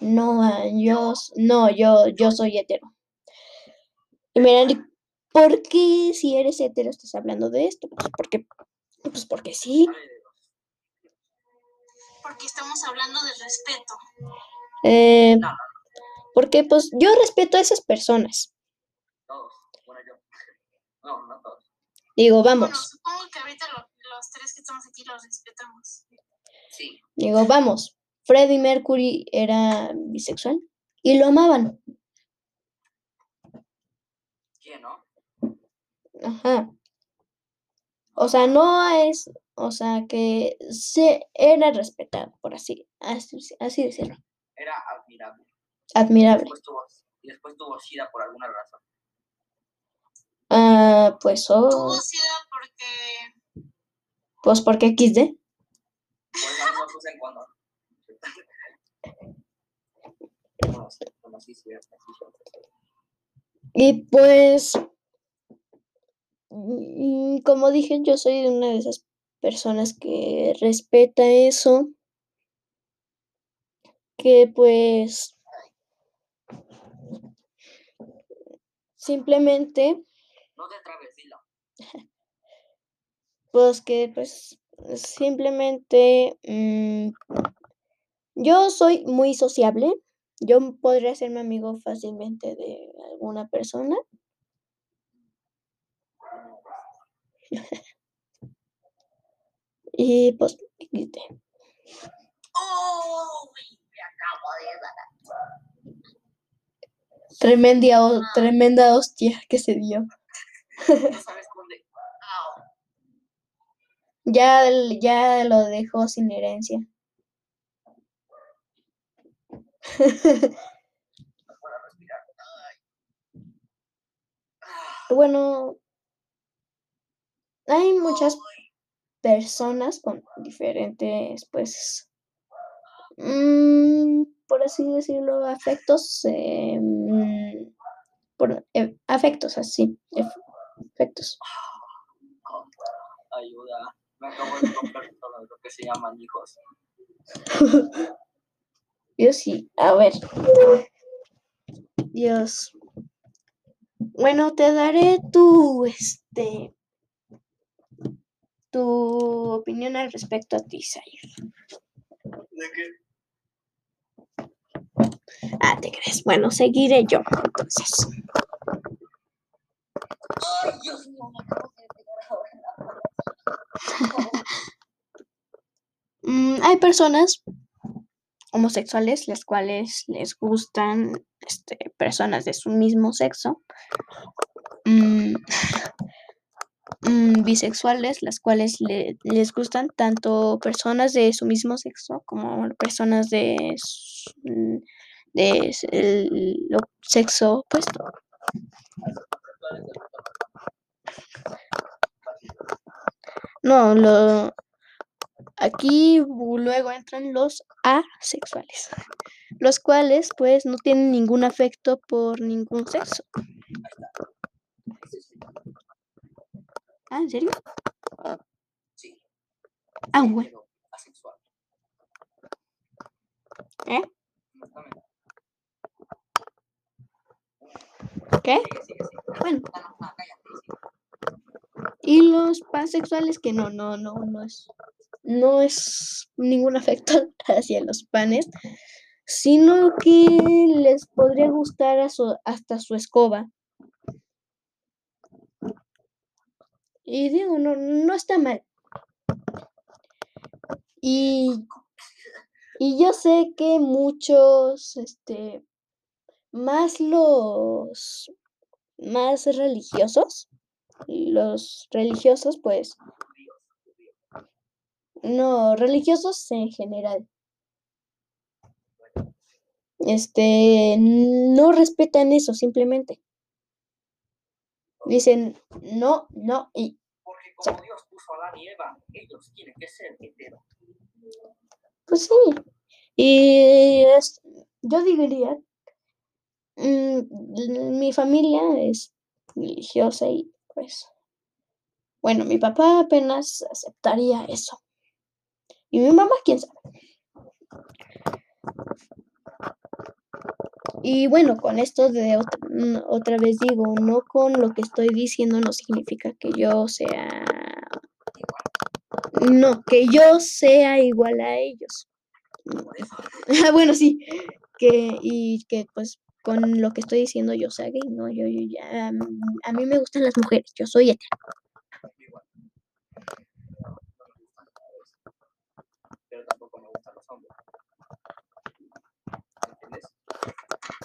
No, ah, yo, no, yo, yo soy hetero. Y "¿Y ¿por qué si eres hetero estás hablando de esto? Pues porque Pues porque sí. De. Porque estamos hablando del respeto. Eh, No, no, porque pues yo respeto a esas personas. todos. Bueno, yo. No, no todos. Digo, Bueno, vamos, supongo que ahorita lo- los tres que estamos aquí los respetamos. Sí. digo, vamos. Freddie Mercury era bisexual y lo amaban. ¿Quién, no? Ajá. O sea, no es, o sea, que se era respetado, por así, así, así decirlo. Era admirable. Admirable. Después tuvo, y después tuvo SIDA por alguna razón. Ah, pues, Tuvo oh, SIDA porque pues porque XD. Sí, sí, sí, sí. Y pues, mm, como dije, yo soy una de esas personas que respeta eso, que pues simplemente, No te trabes, dilo. [laughs] pues que pues simplemente mm, yo soy muy sociable, yo podría hacerme amigo fácilmente de alguna persona. Y pues, XD. ¡Oh! Me acabo de dar. Tremenda, ho- tremenda hostia que se dio. [laughs] No sabes dónde. Ya, ya lo dejó sin herencia. [laughs] Ah, Bueno, hay muchas personas con diferentes, pues, mm, por así decirlo, afectos, eh, mm, por, eh, afectos, así, afectos. Ayuda. Me acabo de comprar [laughs] todo lo que se llaman hijos. [laughs] Yo sí, a ver. Dios. Bueno, te daré tu, este, tu opinión al respecto a ti, Sayer. ¿De qué? Ah, te crees. Bueno, seguiré yo, entonces. Ay, Dios mío, me acabo de pegar ahora en la cabeza. Mm, hay personas homosexuales, las cuales les gustan este, personas de su mismo sexo. Mm, mm, bisexuales, las cuales le- les gustan tanto personas de su mismo sexo como personas de, mm, el sexo opuesto. No, lo aquí luego entran los asexuales, los cuales pues no tienen ningún afecto por ningún sexo. Ah, ¿en serio? Sí. Ah, sí, bueno. pero asexual. ¿Eh? ¿Qué? Bueno, No, no, no, cállate, sigue. y los pansexuales que no, no, no, no es, no es ningún afecto [laughs] hacia los panes, sino que les podría gustar a su- hasta su escoba. Y digo, no, no está mal. Y, y yo sé que muchos, este, más los más religiosos, los religiosos, pues, no, religiosos en general, este, no respetan eso simplemente. Dicen no, no y Dios puso a Adán y Eva, ellos tienen que ser pues sí. Y yo diría, mm, mi familia es religiosa y pues, bueno, mi papá apenas aceptaría eso. Y mi mamá, quién sabe. Y bueno, con esto de ot- mm, otra vez digo, no con lo que estoy diciendo no significa que yo sea No, que yo sea igual a ellos. [laughs] Ah, bueno, sí, que y que pues con lo que estoy diciendo yo sea gay, no, yo, yo ya, mm, a mí me gustan las mujeres, yo soy hetero. Igual. No, no me gustan los Pero tampoco me gustan los hombres. ¿Entiendes?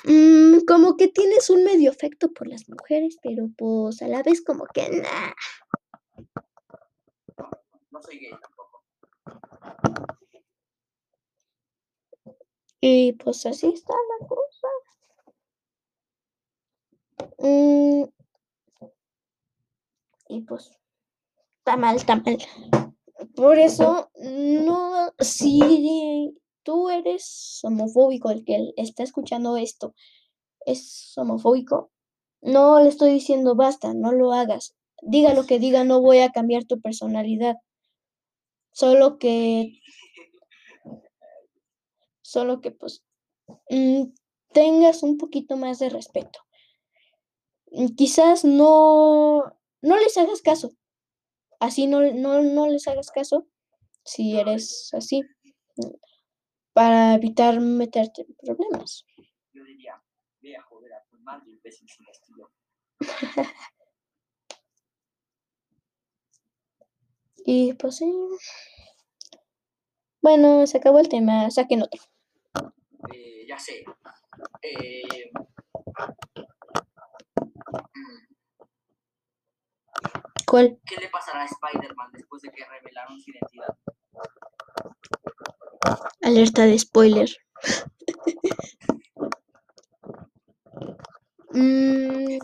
Mm, como que tienes un medio afecto por las mujeres, pero pues a la vez como que nah. No, soy gay tampoco. Y pues así está la cosa. Mm, y pues está mal, está mal. Por eso, no, si tú eres homofóbico, el que está escuchando esto es homofóbico, no le estoy diciendo basta, no lo hagas. Diga lo que diga, no voy a cambiar tu personalidad. Solo que solo que pues mm, tengas un poquito más de respeto. Mm, Quizás no, no les hagas caso. Así no, no, no les hagas caso si eres así, para evitar meterte en problemas. Yo diría, ve a joder a tu madre, imbécil sin estilo. [laughs] Y pues sí. Bueno, se acabó el tema, saquen otro. Eh, ya sé. Eh, ¿Cuál? ¿Qué le pasará a Spider-Man después de que revelaron su identidad? Alerta de spoiler. [laughs] Mm,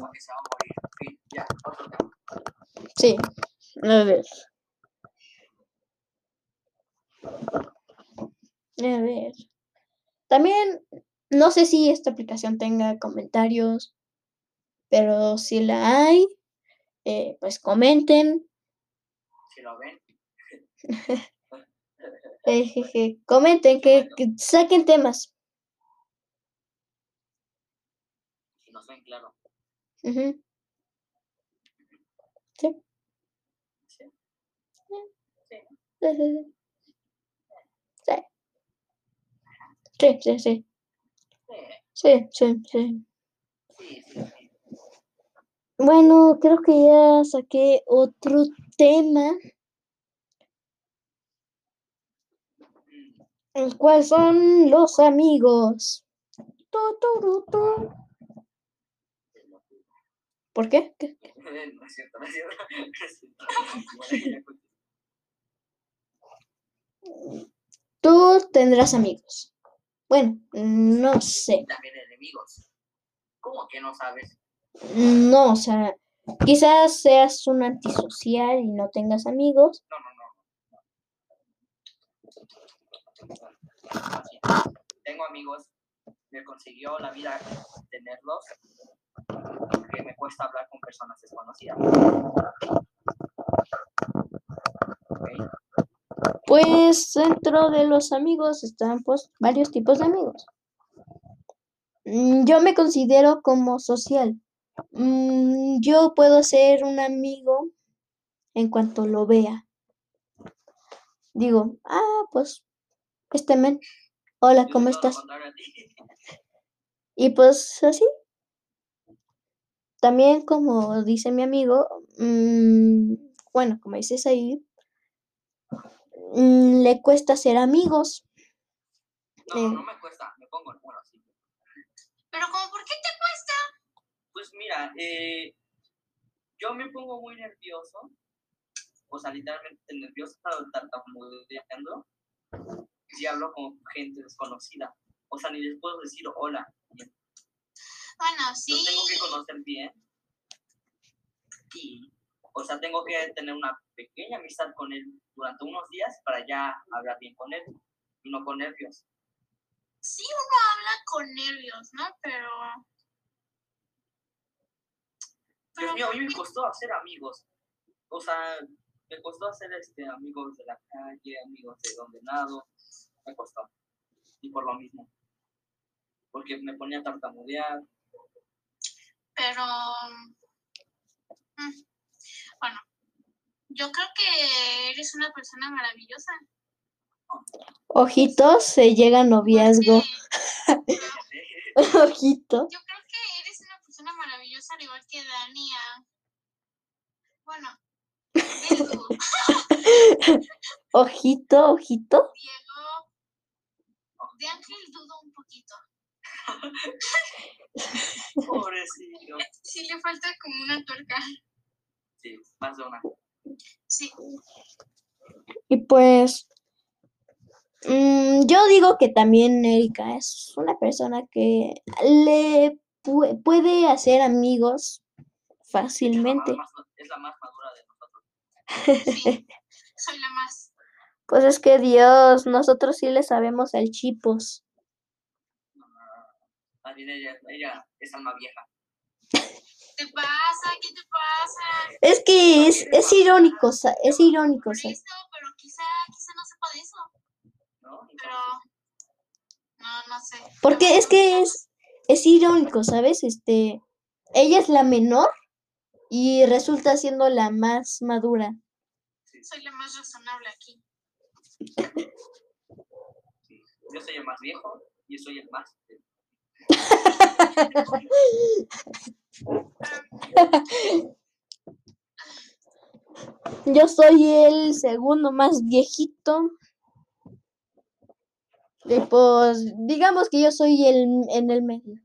sí, a ver. A ver. También, no sé si esta aplicación tenga comentarios, pero si la hay, eh, pues comenten. Si lo ven, [laughs] comenten, que, que saquen temas. si nos ven, claro. Sí, sí. Sí, Sí, sí, sí. sí, sí, sí. Bueno, creo que ya saqué otro tema, El cual son los amigos. ¿Por qué? ¿Qué? [laughs] No es cierto, no es cierto. [laughs] No es. [laughs] Tú tendrás amigos. Bueno, no sé. También enemigos. ¿Cómo que no sabes? No, o sea, quizás seas un antisocial y no tengas amigos. No, no, no. Así. Tengo amigos, me consiguió la vida tenerlos porque me cuesta hablar con personas desconocidas. Pues dentro de los amigos están pues varios tipos de amigos. Mm, Yo me considero como social. Mm, Yo puedo ser un amigo en cuanto lo vea. Digo, ah, pues, este men, hola, ¿cómo estás? Y pues así. También como dice mi amigo, mm, bueno, como dices ahí, mm, le cuesta ser amigos. No, no, Eh, no me cuesta, me pongo, bueno, sí. Pero como, ¿por qué te cuesta? Pues mira, eh, yo me pongo muy nervioso, o sea, literalmente nervioso, tartamudeando, si hablo con gente desconocida. O sea, ni les puedo decir hola. Bueno, Los sí. tengo que conocer bien. Y, o sea, tengo que tener una pequeña amistad con él durante unos días para ya hablar bien con él y no con nervios. Sí, uno habla con nervios, ¿no? Pero. Dios Pero. mío, a mí me costó hacer amigos. O sea, me costó hacer este, amigos de la calle, amigos de donde nado. Me costó. Y por lo mismo. Porque me ponía a tartamudear. Pero. mm, Bueno, Yo creo que eres una persona maravillosa. Ojitos, se llega a noviazgo. Porque, [laughs] Ojito. yo creo que eres una persona maravillosa, al igual que Dania. Bueno, [laughs] Ojito, ojito. Diego. De Ángel dudo un poquito. [laughs] Pobrecito. Sí le falta como una tuerca. Sí, más de una. Sí. Y pues, mm, yo digo que también Erika es una persona que le pu- puede hacer amigos Es la, fácilmente. más, es la más madura de nosotros. Sí, soy la más. Pues es que Dios, nosotros sí le sabemos al chipos. No, no, no. Más bien ella, ella es alma vieja. [laughs] ¿Qué te pasa? ¿Qué te pasa? Es que es, es irónico, es irónico. Por sa- eso, pero quizá, quizá no sepa de eso. ¿no? Pero. No, no sé. Porque es que es, es irónico, ¿sabes? Este, ella es la menor y resulta siendo la más madura. Soy la más razonable aquí. Sí. Yo soy el más viejo y soy el más. [laughs] Yo soy el segundo más viejito. Y pues, digamos que yo soy el en el medio.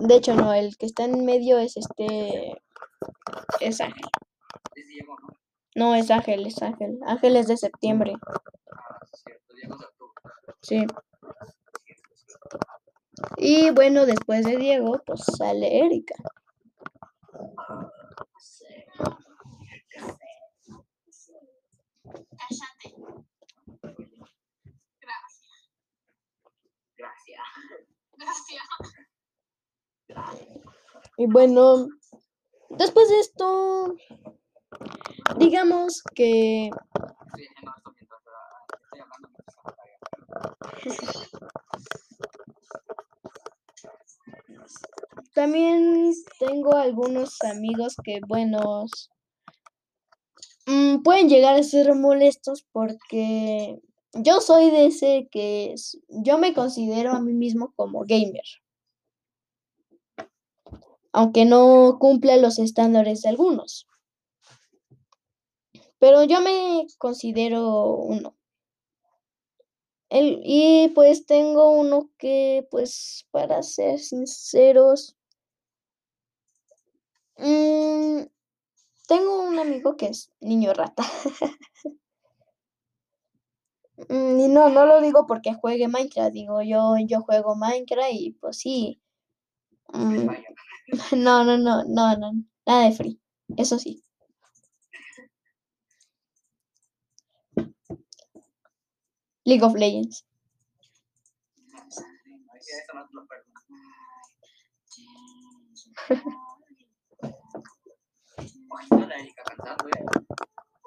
De hecho, no, el que está en medio es este. Es Ángel. ¿No? Es Ángel, es Ángel. Ángel es de septiembre. Ah, sí. Y bueno, después de Diego, pues sale Erika. Cállate. Gracias. Gracias. Gracias. Y bueno, después de esto, digamos que también tengo algunos amigos que, buenos, mm, pueden llegar a ser molestos porque yo soy de ese que yo me considero a mí mismo como gamer. Aunque no cumpla los estándares de algunos. Pero yo me considero uno. El, y pues tengo uno que, pues, para ser sinceros, mm, tengo un amigo que es niño rata. [laughs] Mm, y no, no lo digo porque juegue Minecraft, digo yo, yo juego Minecraft y pues sí. mm, Vaya. [laughs] no, no, no, no, no, nada de free, eso sí. League of Legends.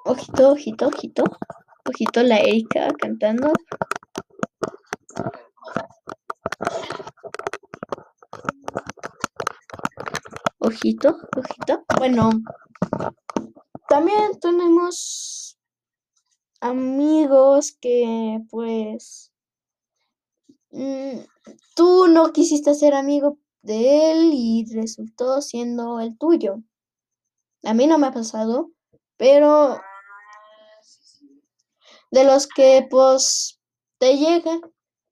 Ojito, ojito, ojito. Ojito la Erika cantando. Ojito, ojito. Bueno, también tenemos amigos que pues mm, tú no quisiste ser amigo de él y resultó siendo el tuyo. A mí no me ha pasado, pero Ah, de los que pues te llegan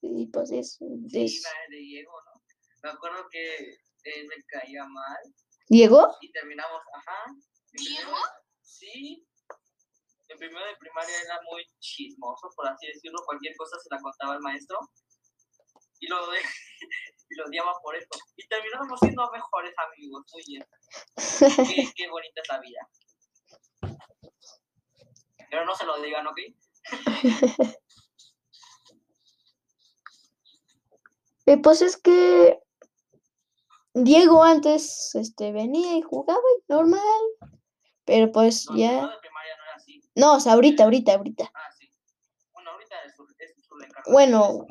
y pues es, ¿no? Me acuerdo que él me caía mal Diego y terminamos, ajá. ¿Diego? Sí. En primero de primaria era muy chismoso, por así decirlo. Cualquier cosa se la contaba al maestro. Y lo, de, [laughs] y lo odiaba por esto. Y terminamos siendo mejores amigos. Muy bien. [laughs] Qué, qué bonita es la vida. Pero no se lo digan, ¿ok? [laughs] Eh, pues es que Diego antes este venía y jugaba y normal, pero pues No, ya primero de primaria no. No, o sea, ahorita, ahorita, ahorita. Ah, sí. Bueno, ahorita es su, es su reencarnación, Bueno.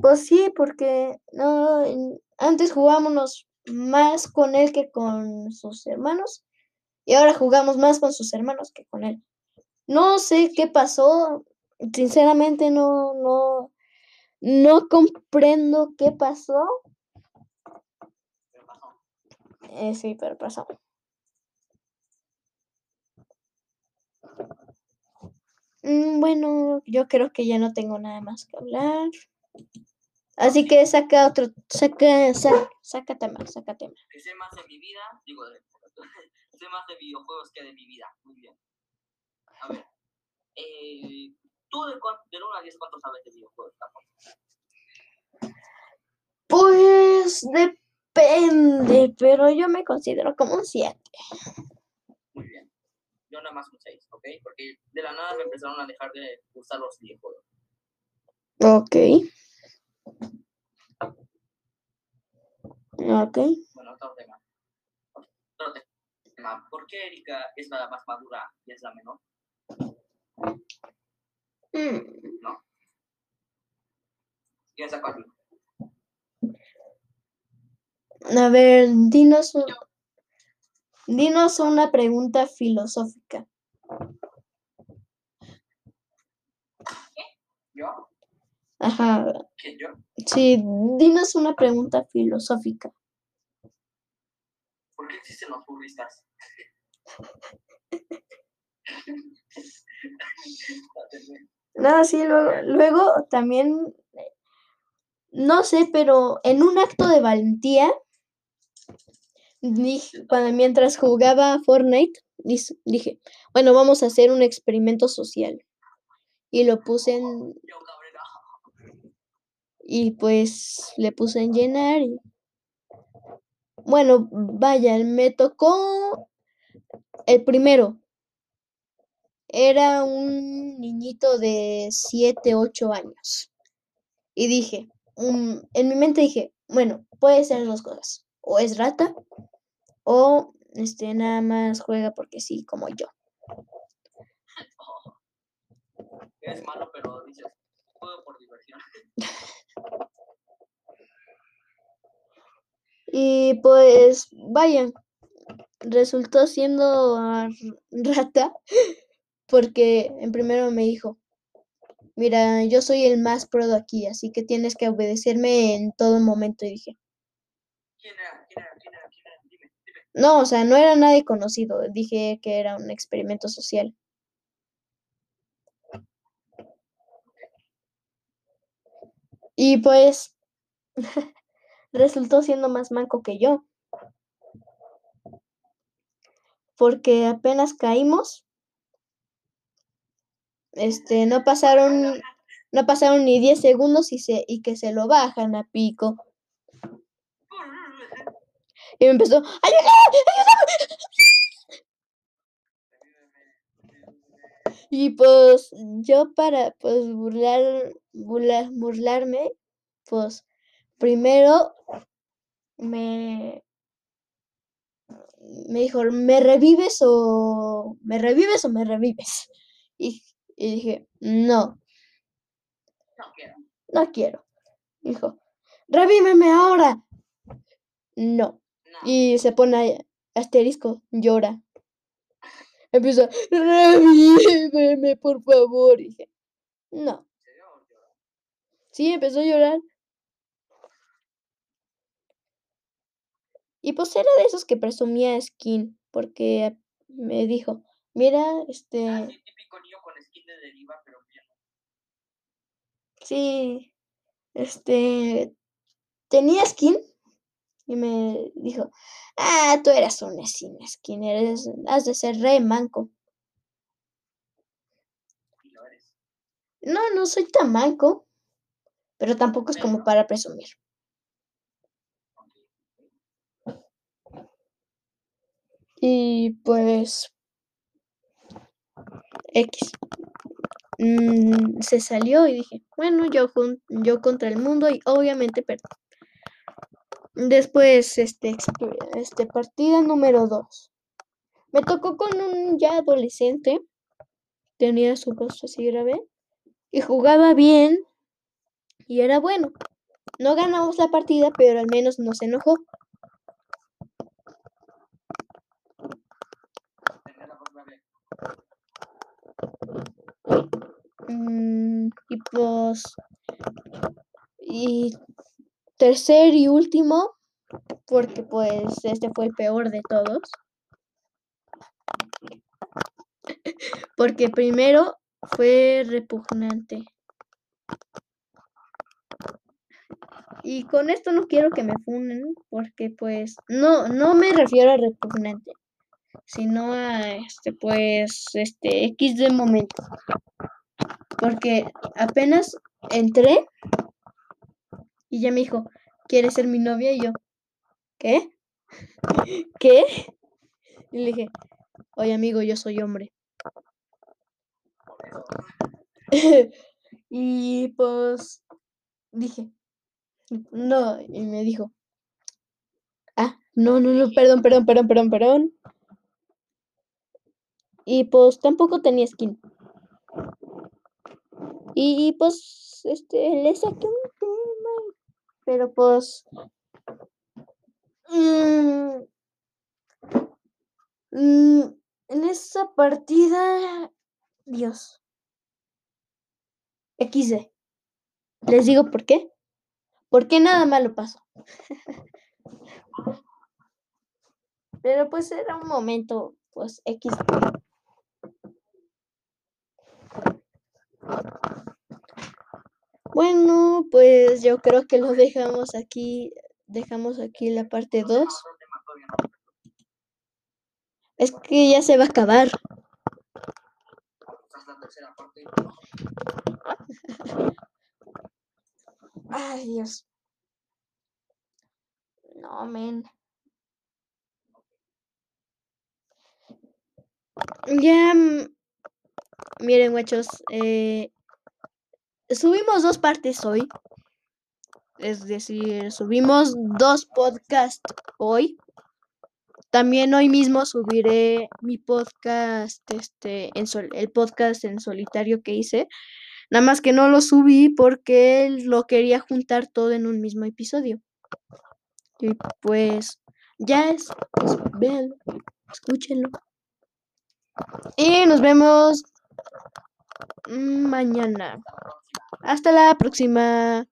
Pues sí, porque no antes jugábamos más con él que con sus hermanos Y ahora jugamos más con sus hermanos que con él. No sé qué pasó. Sinceramente no, no, no comprendo qué pasó. Pero pasó. Eh, sí, pero pasó. Bueno, yo creo que ya no tengo nada más que hablar. Así que saca otro, saca, saca, saca tema, saca tema. Que sé más de mi vida, digo, de, [laughs] sé más de videojuegos que de mi vida. Muy bien. A ver. Eh, ¿Tú de, del 1 a 10 cuánto sabes de videojuegos? Pues depende, pero yo me considero como un 7. Yo nada más un 6, ¿ok? Porque de la nada me empezaron a dejar de gustar los videojuegos. Ok. Ok. Bueno, otro tema. Otro tema. ¿Por qué Erika es la más madura y es la menor? Mm, ¿Quién sacó aquí? A ver, dinos, dinos una pregunta filosófica. ¿Yo? Ajá, ¿Quién yo? sí, dinos una pregunta filosófica. ¿Por qué existen los puristas? [laughs] No, sí, luego, luego también, no sé, pero en un acto de valentía, dije, cuando, mientras jugaba Fortnite, dije, bueno, vamos a hacer un experimento social. Y lo puse en, y pues le puse en llenar bueno, vaya, me tocó el primero. Era un niñito de 7, 8 años. Y dije, mm, en mi mente dije, bueno, puede ser dos cosas. O es rata o este nada más juega porque sí, como yo. [laughs] Es malo, pero dices, juego por diversión. [laughs] Y pues, vaya, resultó siendo [laughs] rata porque en primero me dijo, mira, yo soy el más pro de aquí, así que tienes que obedecerme en todo momento. Y dije, ¿Quién era? ¿Quién era? ¿Quién era? ¿Quién era? Dime, dime. No, o sea, no era nadie conocido, dije que era un experimento social. Y pues [laughs] resultó siendo más manco que yo. Porque apenas caímos, este, no pasaron, no pasaron ni 10 segundos y, se, y que se lo bajan a pico. Y me empezó, ¡ayuda! Y pues yo para pues burlar, burla- burlarme, pues primero me, me dijo, ¿me revives o me revives o me revives? Y, y dije, no, No quiero. no quiero. Dijo, revíveme ahora. No. Y se pone asterisco, llora. Empieza, revíveme, por favor. Y dije, no. Sí, empezó a llorar. Y pues era de esos que presumía skin, porque me dijo, mira, Ah, este, sí, típico niño con skin de deriva, pero bien. sí, este, tenía skin. Y me dijo, ah, tú eras un sin skin, eres, has de ser re manco. No, no soy tan manco, pero tampoco es como para presumir. Y pues X. Mm, se salió y dije, bueno, yo, yo contra el mundo y obviamente perdí. Después, este, este partida número 2. Me tocó con un ya adolescente. Tenía su rostro así grave. Y jugaba bien. Y era bueno. No ganamos la partida, pero al menos no se enojó. Mm, y pues... Y tercer y último, porque pues este fue el peor de todos. Porque primero fue repugnante. Y con esto no quiero que me funen, porque pues no, no me refiero a repugnante, sino a este, pues, este, X de momento. Porque apenas entré y ya me dijo, ¿quieres ser mi novia? Y yo, ¿qué? [laughs] ¿Qué? Y le dije, oye amigo, yo soy hombre. [laughs] y pues dije, no, y me dijo, ah, no, no, no, perdón, perdón, perdón, perdón, perdón. Y pues tampoco tenía skin. Y pues, este, le saqué un pero pues... mm, mm, en esa partida, Dios. XD. Les digo por qué. Porque nada malo pasó. [laughs] Pero pues era un momento, pues XD. Bueno, pues yo creo que lo dejamos aquí. Dejamos aquí la parte 2. Otro tema todavía no. Es que ya se va a acabar. [laughs] Ay, Dios. No, men. Ya, miren, guachos, eh, subimos dos partes hoy. Es decir, subimos dos podcasts hoy. También hoy mismo subiré mi podcast, este, en el podcast en solitario que hice. Nada más que no lo subí porque lo quería juntar todo en un mismo episodio. Y pues ya es, pues, escúchenlo. Y nos vemos mañana. Hasta la próxima.